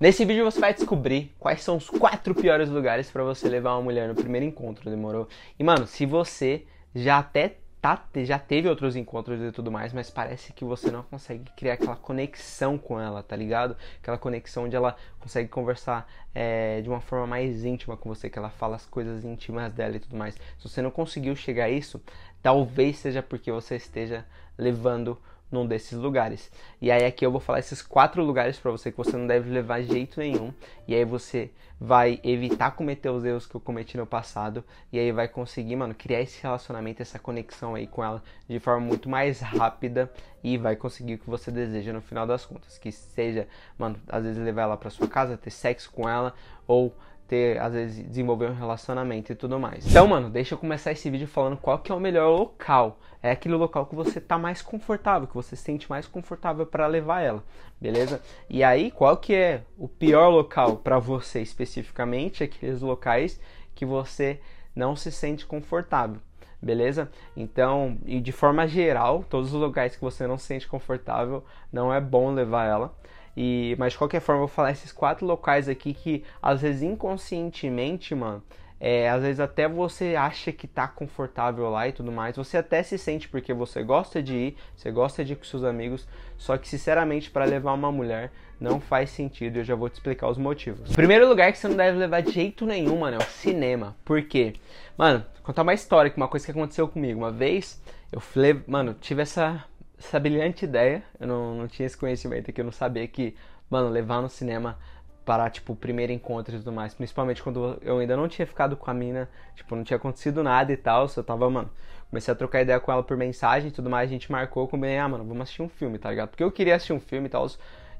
Nesse vídeo você vai descobrir quais são os quatro piores lugares para você levar uma mulher no primeiro encontro, demorou? E mano, se você já até tá, já teve outros encontros e tudo mais, mas parece que você não consegue criar aquela conexão com ela, tá ligado? Aquela conexão onde ela consegue conversar é, de uma forma mais íntima com você, que ela fala as coisas íntimas dela e tudo mais. Se você não conseguiu chegar a isso, talvez seja porque você esteja levando num desses lugares. E aí aqui eu vou falar esses quatro lugares para você que você não deve levar jeito nenhum. E aí você vai evitar cometer os erros que eu cometi no passado e aí vai conseguir, mano, criar esse relacionamento, essa conexão aí com ela de forma muito mais rápida e vai conseguir o que você deseja no final das contas, que seja, mano, às vezes levar ela para sua casa, ter sexo com ela ou ter, às vezes, desenvolver um relacionamento e tudo mais. Então, mano, deixa eu começar esse vídeo falando qual que é o melhor local. É aquele local que você tá mais confortável, que você se sente mais confortável para levar ela, beleza? E aí, qual que é o pior local para você especificamente? Aqueles locais que você não se sente confortável beleza? Então, e de forma geral, todos os lugares que você não se sente confortável, não é bom levar ela. E, mas de qualquer forma, eu vou falar esses quatro locais aqui que às vezes inconscientemente, mano, é, às vezes até você acha que tá confortável lá e tudo mais. Você até se sente porque você gosta de ir, você gosta de ir com seus amigos. Só que, sinceramente, para levar uma mulher não faz sentido. Eu já vou te explicar os motivos. Primeiro lugar que você não deve levar de jeito nenhum, mano, é o cinema. Por quê? Mano, contar uma história, uma coisa que aconteceu comigo. Uma vez eu falei, mano, tive essa essa brilhante ideia. Eu não, não tinha esse conhecimento aqui, eu não sabia que, mano, levar no cinema para, tipo, o primeiro encontro e tudo mais. Principalmente quando eu ainda não tinha ficado com a mina, tipo, não tinha acontecido nada e tal. Só tava, mano, comecei a trocar ideia com ela por mensagem e tudo mais. A gente marcou, combinei, ah, mano, vamos assistir um filme, tá ligado? Porque eu queria assistir um filme e tal.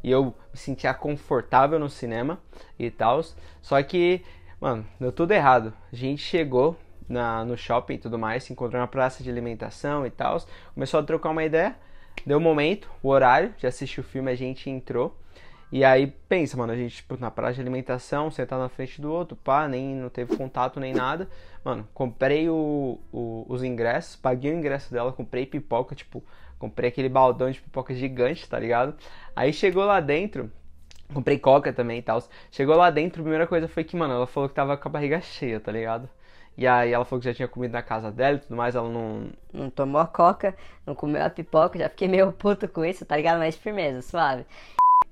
E eu me sentia confortável no cinema e tal. Só que, mano, deu tudo errado. A gente chegou na, no shopping e tudo mais, se encontrou na praça de alimentação e tal. Começou a trocar uma ideia. Deu o momento, o horário de assistir o filme, a gente entrou. E aí pensa, mano, a gente tipo, na praça de alimentação, sentar na frente do outro, pá, nem não teve contato nem nada. Mano, comprei o, o, os ingressos, paguei o ingresso dela, comprei pipoca, tipo, comprei aquele baldão de pipoca gigante, tá ligado? Aí chegou lá dentro, comprei coca também e tal. Chegou lá dentro, a primeira coisa foi que, mano, ela falou que tava com a barriga cheia, tá ligado? E aí ela falou que já tinha comido na casa dela e tudo mais, ela não. Não tomou a coca, não comeu a pipoca, já fiquei meio puto com isso, tá ligado? Mas firmeza, suave.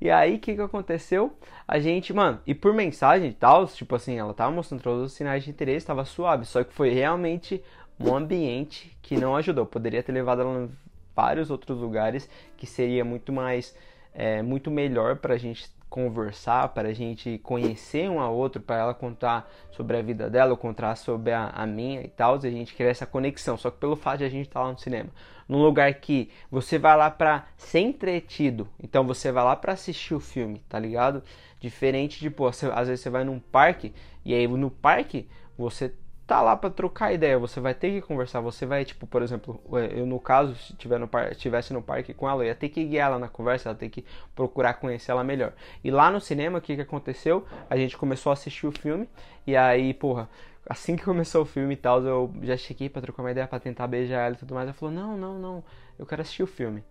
E aí, o que que aconteceu? A gente, mano, e por mensagem e tal, tipo assim, ela tava mostrando todos os sinais de interesse, tava suave, só que foi realmente um ambiente que não ajudou. Poderia ter levado ela em vários outros lugares que seria muito mais, é, muito melhor pra gente conversar, para a gente conhecer um ao outro, para ela contar sobre a vida dela, eu contar sobre a, a minha e tal, a gente criar essa conexão. Só que pelo fato de a gente estar tá lá no cinema, num lugar que você vai lá para ser entretido, então você vai lá para assistir o filme, tá ligado? Diferente de, pô, você, às vezes você vai num parque e aí no parque você tá lá para trocar ideia, você vai ter que conversar, você vai, tipo, por exemplo, eu no caso, se tiver no par, estivesse no parque com ela, eu ia ter que guiar ela na conversa, ela ter que procurar conhecer ela melhor. E lá no cinema, o que que aconteceu? A gente começou a assistir o filme, e aí, porra, assim que começou o filme e tal, eu já cheguei pra trocar uma ideia, pra tentar beijar ela e tudo mais, ela falou, não, não, não, eu quero assistir o filme.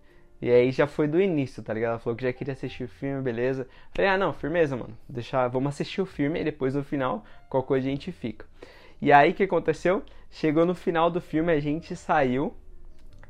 E aí já foi do início, tá ligado? Ela falou que já queria assistir o filme, beleza. Falei, ah, não, firmeza, mano. Deixar, vamos assistir o filme e depois no final, qualquer coisa a gente fica. E aí o que aconteceu? Chegou no final do filme, a gente saiu.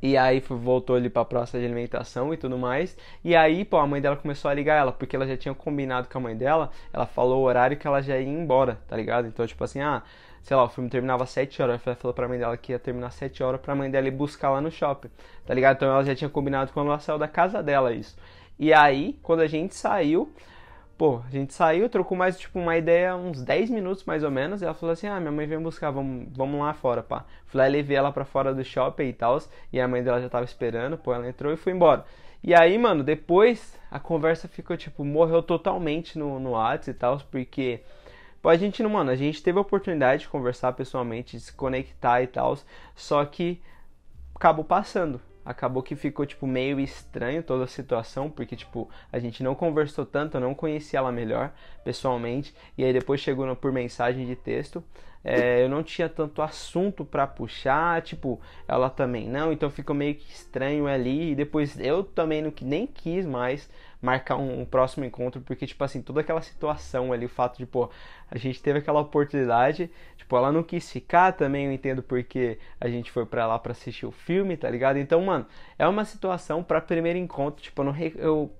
E aí voltou ali pra praça de alimentação e tudo mais. E aí, pô, a mãe dela começou a ligar ela, porque ela já tinha combinado com a mãe dela. Ela falou o horário que ela já ia embora, tá ligado? Então, tipo assim, ah, sei lá, o filme terminava às 7 horas. Ela falou pra mãe dela que ia terminar às 7 horas pra mãe dela ir buscar lá no shopping, tá ligado? Então ela já tinha combinado quando ela saiu da casa dela isso. E aí, quando a gente saiu, Pô, a gente saiu, trocou mais, tipo, uma ideia, uns 10 minutos mais ou menos. E ela falou assim: Ah, minha mãe veio buscar, vamos, vamos lá fora, pá. Fui levei ela pra fora do shopping e tal. E a mãe dela já tava esperando, pô, ela entrou e foi embora. E aí, mano, depois a conversa ficou, tipo, morreu totalmente no, no WhatsApp e tal, porque. Pô, a gente não, mano, a gente teve a oportunidade de conversar pessoalmente, de se conectar e tal, só que acabou passando acabou que ficou tipo meio estranho toda a situação, porque tipo, a gente não conversou tanto, eu não conhecia ela melhor pessoalmente, e aí depois chegou por mensagem de texto, é, eu não tinha tanto assunto para puxar, tipo, ela também não, então ficou meio que estranho ali, e depois eu também não, nem quis mais marcar um, um, próximo encontro, porque, tipo assim, toda aquela situação ali, o fato de, pô, a gente teve aquela oportunidade, tipo, ela não quis ficar também, eu entendo porque a gente foi pra lá pra assistir o filme, tá ligado? Então, mano, é uma situação para primeiro encontro, tipo, eu, não, eu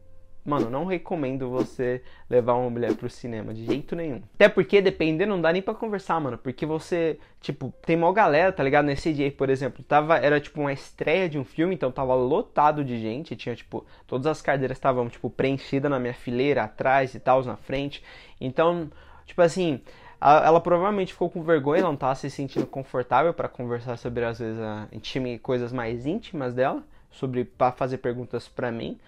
Mano, não recomendo você levar uma mulher pro cinema, de jeito nenhum. Até porque, dependendo, não dá nem pra conversar, mano. Porque você, tipo, tem uma galera, tá ligado? Nesse dia, por exemplo, tava, era tipo uma estreia de um filme, então tava lotado de gente. Tinha, tipo, todas as cadeiras estavam, tipo, preenchidas na minha fileira, atrás e tal, na frente. Então, tipo assim, ela provavelmente ficou com vergonha, não tava se sentindo confortável para conversar sobre, às vezes, a, coisas mais íntimas dela, sobre para fazer perguntas para mim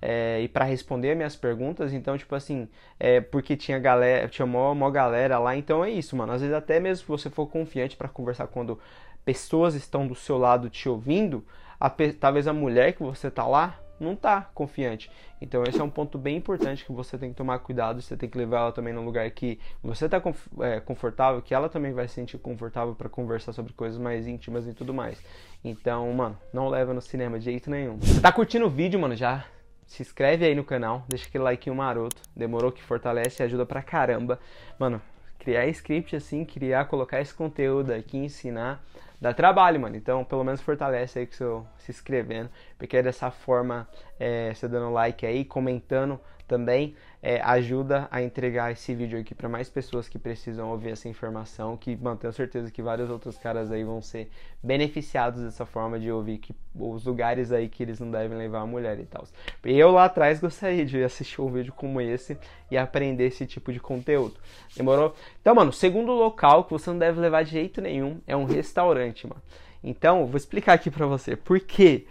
é, e para responder minhas perguntas. Então, tipo assim, é, porque tinha galera, tinha mó, mó galera lá. Então é isso, mano. Às vezes até mesmo se você for confiante para conversar quando pessoas estão do seu lado te ouvindo, a, talvez a mulher que você tá lá não tá confiante. Então esse é um ponto bem importante que você tem que tomar cuidado. Você tem que levar ela também num lugar que você tá é, confortável, que ela também vai se sentir confortável para conversar sobre coisas mais íntimas e tudo mais. Então, mano, não leva no cinema de jeito nenhum. Você tá curtindo o vídeo, mano? Já se inscreve aí no canal, deixa aquele like maroto. Demorou que fortalece e ajuda pra caramba. Mano, criar script assim, criar, colocar esse conteúdo aqui, ensinar, dá trabalho, mano. Então, pelo menos fortalece aí com seu se inscrevendo, porque é dessa forma, é, você dando like aí, comentando também é, ajuda a entregar esse vídeo aqui para mais pessoas que precisam ouvir essa informação, que mano, tenho certeza que vários outros caras aí vão ser beneficiados dessa forma de ouvir que os lugares aí que eles não devem levar a mulher e tal. Eu lá atrás gostaria de assistir um vídeo como esse e aprender esse tipo de conteúdo. Demorou? Então, mano, segundo local que você não deve levar de jeito nenhum é um restaurante, mano. Então, vou explicar aqui pra você por quê.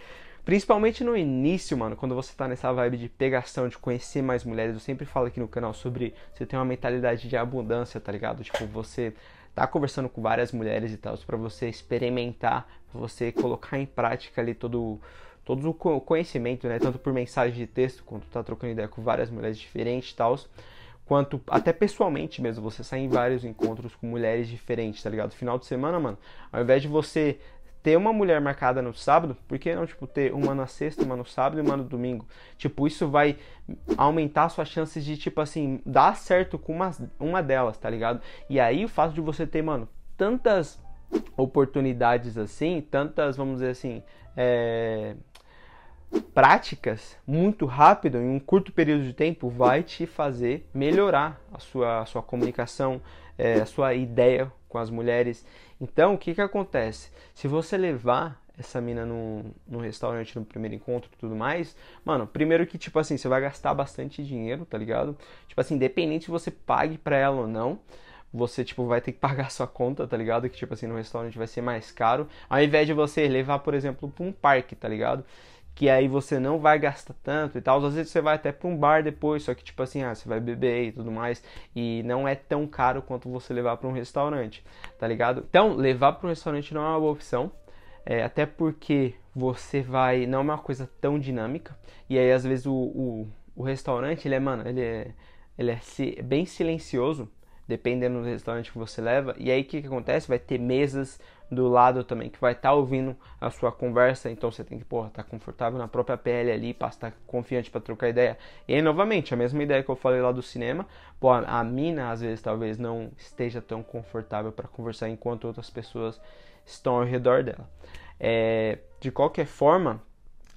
Principalmente no início, mano, quando você tá nessa vibe de pegação, de conhecer mais mulheres. Eu sempre falo aqui no canal sobre você ter uma mentalidade de abundância, tá ligado? Tipo, você tá conversando com várias mulheres e tal, para você experimentar, pra você colocar em prática ali todo, todo o conhecimento, né? Tanto por mensagem de texto, quanto tá trocando ideia com várias mulheres diferentes e tal quanto até pessoalmente mesmo, você sai em vários encontros com mulheres diferentes, tá ligado? Final de semana, mano, ao invés de você ter uma mulher marcada no sábado, por que não, tipo, ter uma na sexta, uma no sábado e uma no domingo? Tipo, isso vai aumentar suas chances de, tipo assim, dar certo com uma, uma delas, tá ligado? E aí o fato de você ter, mano, tantas oportunidades assim, tantas, vamos dizer assim, é, práticas muito rápido, em um curto período de tempo, vai te fazer melhorar a sua, a sua comunicação, é, a sua ideia com as mulheres. Então, o que que acontece? Se você levar essa mina num, num restaurante no primeiro encontro e tudo mais, mano, primeiro que, tipo assim, você vai gastar bastante dinheiro, tá ligado? Tipo assim, independente se você pague pra ela ou não, você, tipo, vai ter que pagar sua conta, tá ligado? Que, tipo assim, no restaurante vai ser mais caro, ao invés de você levar, por exemplo, pra um parque, tá ligado? Que aí você não vai gastar tanto e tal. Às vezes você vai até para um bar depois, só que tipo assim, ah, você vai beber e tudo mais, e não é tão caro quanto você levar para um restaurante, tá ligado? Então, levar para um restaurante não é uma boa opção, é, até porque você vai, não é uma coisa tão dinâmica, e aí às vezes o, o, o restaurante, ele é, mano, ele é, ele é bem silencioso, dependendo do restaurante que você leva. E aí o que, que acontece? Vai ter mesas do lado também que vai estar tá ouvindo a sua conversa, então você tem que, porra, estar tá confortável na própria pele ali, estar tá confiante para trocar ideia. E aí, novamente, a mesma ideia que eu falei lá do cinema, pô, a mina às vezes talvez não esteja tão confortável para conversar enquanto outras pessoas estão ao redor dela. É, de qualquer forma,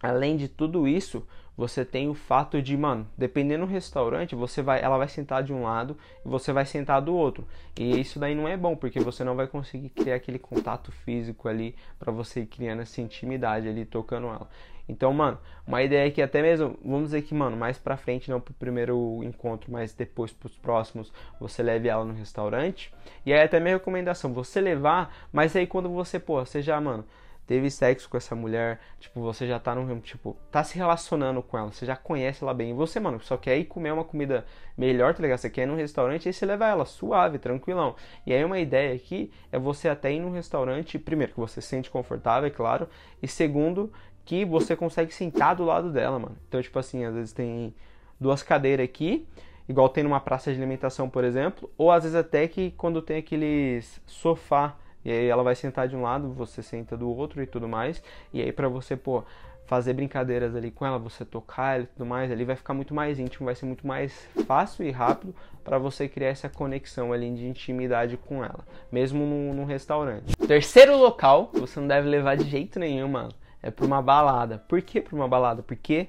além de tudo isso, você tem o fato de, mano, dependendo do restaurante, você vai, ela vai sentar de um lado e você vai sentar do outro. E isso daí não é bom, porque você não vai conseguir criar aquele contato físico ali para você ir criando essa intimidade ali tocando ela. Então, mano, uma ideia é que até mesmo, vamos dizer que, mano, mais pra frente, não pro primeiro encontro, mas depois pros próximos, você leve ela no restaurante. E aí até minha recomendação, você levar, mas aí quando você, pô, você já, mano, teve sexo com essa mulher, tipo, você já tá no, tipo, tá se relacionando com ela, você já conhece ela bem. E você, mano, só quer ir comer uma comida melhor, tá ligado? Você quer ir num restaurante, aí você leva ela suave, tranquilão. E aí uma ideia aqui é você até ir num restaurante, primeiro, que você se sente confortável, é claro, e segundo, que você consegue sentar do lado dela, mano. Então, tipo assim, às vezes tem duas cadeiras aqui, igual tem numa praça de alimentação, por exemplo, ou às vezes até que quando tem aqueles sofá e aí ela vai sentar de um lado, você senta do outro e tudo mais. E aí para você, pô, fazer brincadeiras ali com ela, você tocar e tudo mais, ali vai ficar muito mais íntimo, vai ser muito mais fácil e rápido para você criar essa conexão ali de intimidade com ela, mesmo num, num restaurante. Terceiro local, você não deve levar de jeito nenhum, mano, é para uma balada. Por que para uma balada? Porque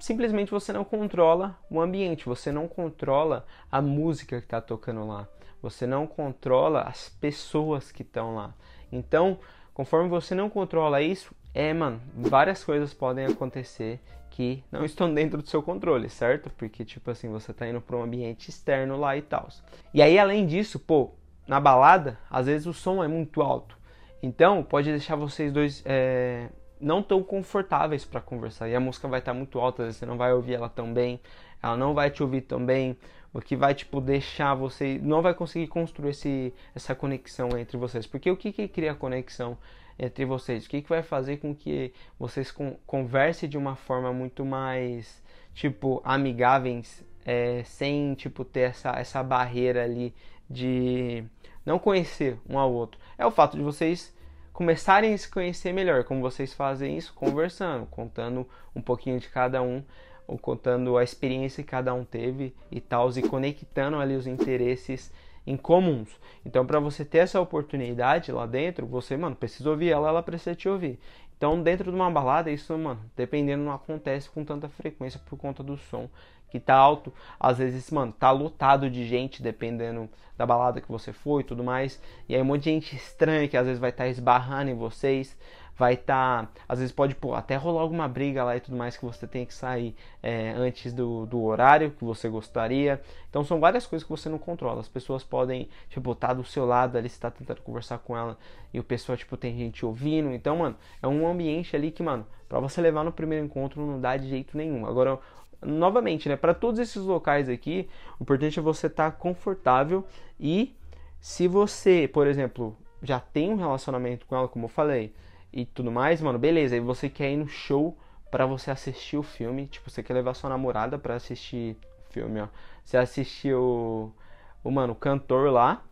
simplesmente você não controla o ambiente, você não controla a música que está tocando lá, você não controla as pessoas que estão lá. Então, conforme você não controla isso, é, mano, várias coisas podem acontecer que não estão dentro do seu controle, certo? Porque, tipo assim, você tá indo para um ambiente externo lá e tal. E aí, além disso, pô, na balada, às vezes o som é muito alto. Então, pode deixar vocês dois é, não tão confortáveis para conversar. E a música vai estar tá muito alta, às vezes você não vai ouvir ela tão bem, ela não vai te ouvir tão bem, o que vai, tipo, deixar você. Não vai conseguir construir esse, essa conexão entre vocês. Porque o que, que cria conexão entre vocês? O que, que vai fazer com que vocês con conversem de uma forma muito mais, tipo, amigáveis, é, sem, tipo, ter essa, essa barreira ali de não conhecer um ao outro? É o fato de vocês começarem a se conhecer melhor. Como vocês fazem isso? Conversando, contando um pouquinho de cada um, ou contando a experiência que cada um teve e tal, e conectando ali os interesses em comuns. Então, para você ter essa oportunidade lá dentro, você, mano, precisa ouvir ela, ela precisa te ouvir. Então, dentro de uma balada, isso, mano, dependendo, não acontece com tanta frequência por conta do som que tá alto. Às vezes, mano, tá lotado de gente, dependendo da balada que você foi e tudo mais. E aí, um monte de gente estranha que às vezes vai estar tá esbarrando em vocês vai estar. Tá, às vezes pode pô, até rolar alguma briga lá e tudo mais que você tem que sair é, antes do, do horário que você gostaria. Então são várias coisas que você não controla. As pessoas podem, tipo, estar tá do seu lado ali, você tá tentando conversar com ela e o pessoal, tipo, tem gente ouvindo. Então, mano, é um ambiente ali que, mano, pra você levar no primeiro encontro não dá de jeito nenhum. Agora, novamente, né, para todos esses locais aqui, o importante é você estar tá confortável e se você, por exemplo, já tem um relacionamento com ela, como eu falei, e tudo mais, mano, beleza. Aí você quer ir no show para você assistir o filme. Tipo, você quer levar sua namorada para assistir o filme, ó. Você assistiu o, o, mano, o cantor lá.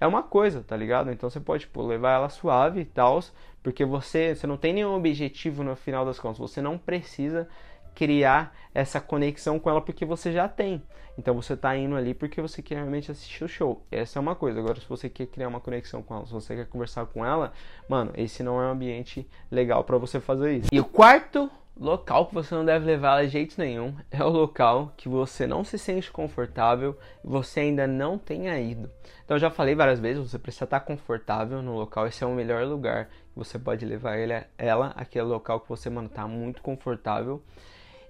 É uma coisa, tá ligado? Então você pode, tipo, levar ela suave e tal. Porque você, você não tem nenhum objetivo no final das contas. Você não precisa criar essa conexão com ela porque você já tem. Então você está indo ali porque você quer realmente assistir o show. Essa é uma coisa. Agora, se você quer criar uma conexão com ela, se você quer conversar com ela, mano, esse não é um ambiente legal para você fazer isso. E o quarto local que você não deve levar de jeito nenhum é o local que você não se sente confortável e você ainda não tenha ido. Então eu já falei várias vezes, você precisa estar confortável no local, esse é o melhor lugar que você pode levar ele, ela, aquele local que você, mano, tá muito confortável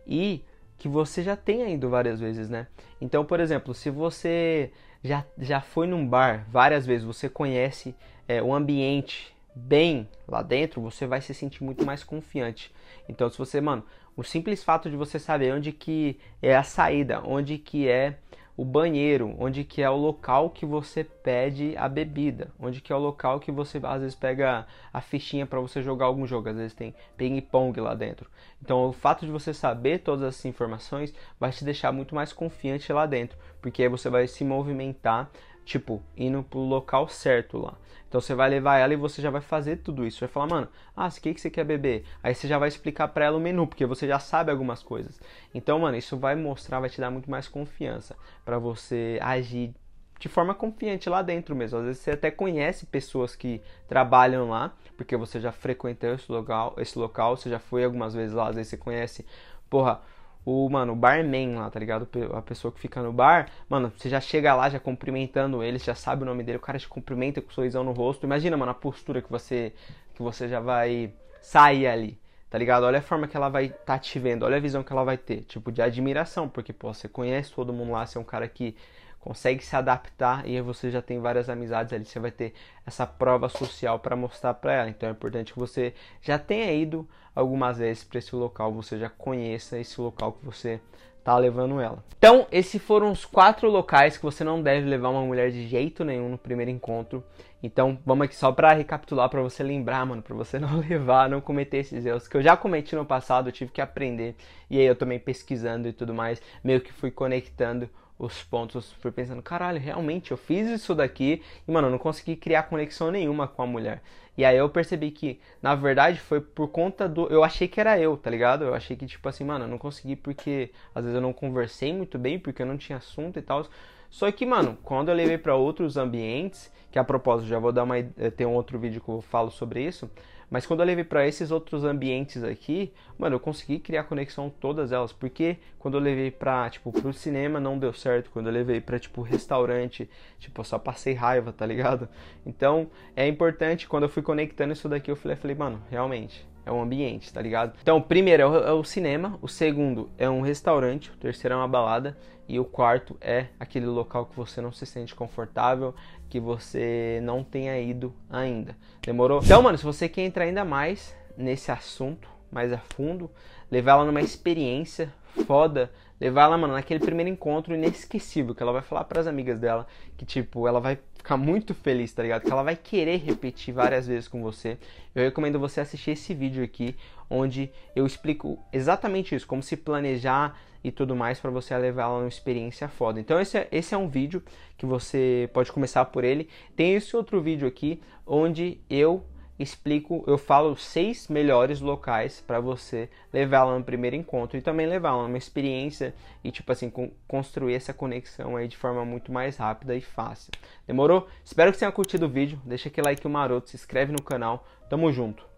e que você já tenha ido várias vezes, né? Então, por exemplo, se você já, já foi num bar várias vezes, você conhece é, o ambiente bem lá dentro, você vai se sentir muito mais confiante. Então, se você, mano, o simples fato de você saber onde que é a saída, onde que é o banheiro, onde que é o local que você pede a bebida, onde que é o local que você às vezes pega a fichinha para você jogar algum jogo, às vezes tem ping-pong lá dentro. Então o fato de você saber todas essas informações vai te deixar muito mais confiante lá dentro, porque aí você vai se movimentar tipo, indo pro local certo lá. Então você vai levar ela e você já vai fazer tudo isso. Vai falar, mano, ah, o que, que você quer beber? Aí você já vai explicar para ela o menu, porque você já sabe algumas coisas. Então, mano, isso vai mostrar, vai te dar muito mais confiança para você agir de forma confiante lá dentro mesmo. Às vezes você até conhece pessoas que trabalham lá, porque você já frequentou esse local, esse local, você já foi algumas vezes lá, às vezes você conhece, porra, o, mano, o barman lá, tá ligado? A pessoa que fica no bar, mano, você já chega lá já cumprimentando ele, já sabe o nome dele, o cara te cumprimenta com um sorrisão no rosto. Imagina, mano, a postura que você que você já vai sair ali, tá ligado? Olha a forma que ela vai tá te vendo, olha a visão que ela vai ter, tipo de admiração, porque pô, você conhece todo mundo lá, você é um cara que consegue se adaptar e você já tem várias amizades ali, você vai ter essa prova social para mostrar para ela. Então é importante que você já tenha ido algumas vezes para esse local, você já conheça esse local que você tá levando ela. Então, esses foram os quatro locais que você não deve levar uma mulher de jeito nenhum no primeiro encontro. Então, vamos aqui só para recapitular para você lembrar, mano, para você não levar, não cometer esses erros que eu já cometi no passado, eu tive que aprender e aí eu também pesquisando e tudo mais, meio que fui conectando os pontos, fui pensando, caralho, realmente eu fiz isso daqui e, mano, eu não consegui criar conexão nenhuma com a mulher. E aí eu percebi que, na verdade, foi por conta do. Eu achei que era eu, tá ligado? Eu achei que, tipo assim, mano, eu não consegui porque às vezes eu não conversei muito bem, porque eu não tinha assunto e tal. Só que, mano, quando eu levei para outros ambientes, que a propósito, já vou dar uma. Eh, tem um outro vídeo que eu falo sobre isso. Mas quando eu levei para esses outros ambientes aqui, mano, eu consegui criar conexão todas elas, porque quando eu levei pra, tipo, pro cinema não deu certo, quando eu levei pra, tipo, restaurante, tipo, eu só passei raiva, tá ligado? Então, é importante, quando eu fui conectando isso daqui, eu falei, falei mano, realmente, é um ambiente, tá ligado? Então, o primeiro é o, é o, cinema, o segundo é um restaurante, o terceiro é uma balada e o quarto é aquele local que você não se sente confortável, que você não tenha ido ainda. Demorou? Então, mano, se você quer entrar ainda mais nesse assunto, mais a fundo, levar ela numa experiência foda, levar ela, mano, naquele primeiro encontro inesquecível, que ela vai falar para as amigas dela que tipo, ela vai ficar muito feliz, tá ligado? Que ela vai querer repetir várias vezes com você. Eu recomendo você assistir esse vídeo aqui, onde eu explico exatamente isso, como se planejar e tudo mais para você levar ela numa experiência foda. Então esse é, esse é um vídeo que você pode começar por ele. Tem esse outro vídeo aqui onde eu explico, eu falo seis melhores locais para você levar ela no primeiro encontro e também levar numa experiência e tipo assim construir essa conexão aí de forma muito mais rápida e fácil. Demorou? Espero que você tenha curtido o vídeo. Deixa aquele like maroto, se inscreve no canal. Tamo junto.